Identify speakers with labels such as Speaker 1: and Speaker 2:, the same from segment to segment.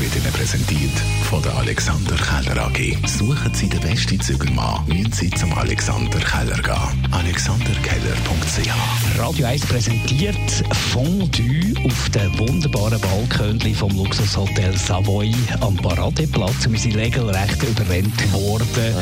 Speaker 1: wird Ihnen präsentiert von der Alexander Keller AG. Suchen Sie den besten Zügelmann, müssen Sie zum Alexander Keller gehen. alexanderkeller.ch
Speaker 2: Radio 1 präsentiert Fondue auf den wunderbaren Balkönchen vom Luxushotel Savoy am Paradeplatz. Wir sind regelrecht überrennt worden,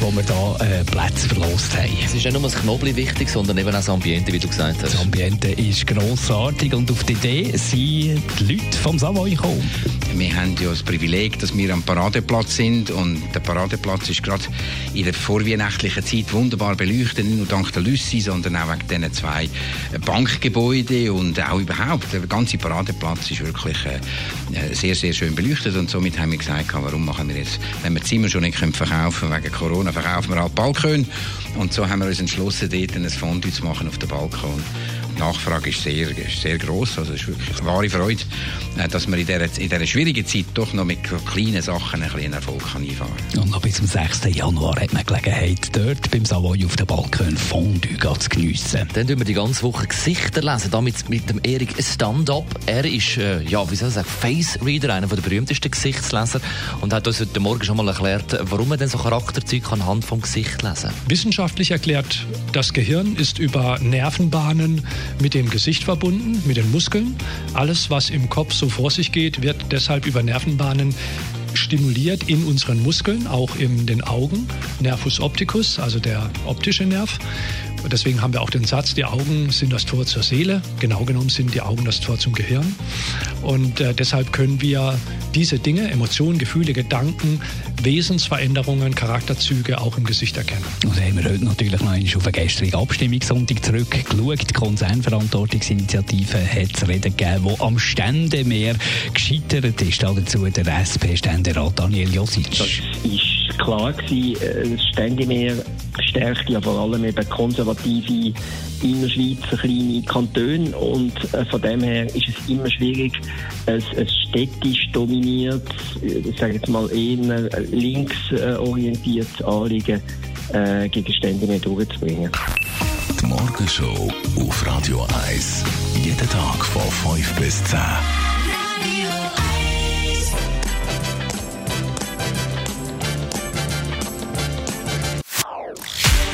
Speaker 2: wo wir da äh, Plätze verlost haben.
Speaker 3: Es ist nicht nur das Knobli wichtig, sondern eben auch das Ambiente, wie du gesagt hast.
Speaker 2: Das Ambiente ist grossartig und auf die Idee sind die Leute vom Savoy gekommen.
Speaker 4: Wir haben ja das Privileg, dass wir am Paradeplatz sind und der Paradeplatz ist gerade in der vorweihnachtlichen Zeit wunderbar beleuchtet, nicht nur dank der Lüssi, sondern auch wegen diesen zwei Bankgebäuden und auch überhaupt. Der ganze Paradeplatz ist wirklich äh, sehr, sehr schön beleuchtet und somit haben wir gesagt, warum machen wir jetzt, wenn wir Zimmer schon nicht können verkaufen wegen Corona, verkaufen wir halt Balkon und so haben wir uns entschlossen, dort ein Fondue zu machen auf dem Balkon. Die Nachfrage ist sehr, sehr gross. Also es ist wirklich eine wahre Freude, äh, dass man in dieser, in dieser schwierigen Zeit doch noch mit kleinen Sachen einen kleinen Erfolg kann einfahren kann.
Speaker 2: Und noch bis zum 6. Januar hat man Gelegenheit, dort beim Savoy auf dem Balkon Fondue zu geniessen.
Speaker 3: Dann tun wir die ganze Woche Gesichter lesen, damit mit dem Erik Stand-up. Er ist, äh, ja, wie soll ich sagen, Face Reader, einer der berühmtesten Gesichtsleser und hat uns heute Morgen schon mal erklärt, warum man denn so Charakterzeuge anhand vom Gesicht lesen kann.
Speaker 5: Wissenschaftlich erklärt, das Gehirn ist über Nervenbahnen mit dem Gesicht verbunden, mit den Muskeln. Alles, was im Kopf so vor sich geht, wird deshalb über Nervenbahnen stimuliert in unseren Muskeln, auch in den Augen. Nervus opticus, also der optische Nerv. Deswegen haben wir auch den Satz, die Augen sind das Tor zur Seele. Genau genommen sind die Augen das Tor zum Gehirn. Und äh, deshalb können wir diese Dinge, Emotionen, Gefühle, Gedanken, Wesensveränderungen, Charakterzüge auch im Gesicht erkennen.
Speaker 2: Und da haben wir heute natürlich noch einmal auf den gestrigen Abstimmungssonntag zurückgeschaut. Die Konzernverantwortungsinitiative hat es Reden gegeben, wo am Ständemeer gescheitert ist. Dazu der SP-Ständerat Daniel Josic.
Speaker 6: Das ist klar gewesen, äh, das Ständemeer stärkt ja vor allem eben konservative Innerschweizer kleine Kantone und äh, von dem her ist es immer schwierig, ein, ein städtisch dominiert, ich sage jetzt mal eher links äh, orientiertes Anliegen äh, gegen Stände durchzubringen.
Speaker 1: Die Morgenshow auf Radio 1. Jeden Tag von 5 bis 10.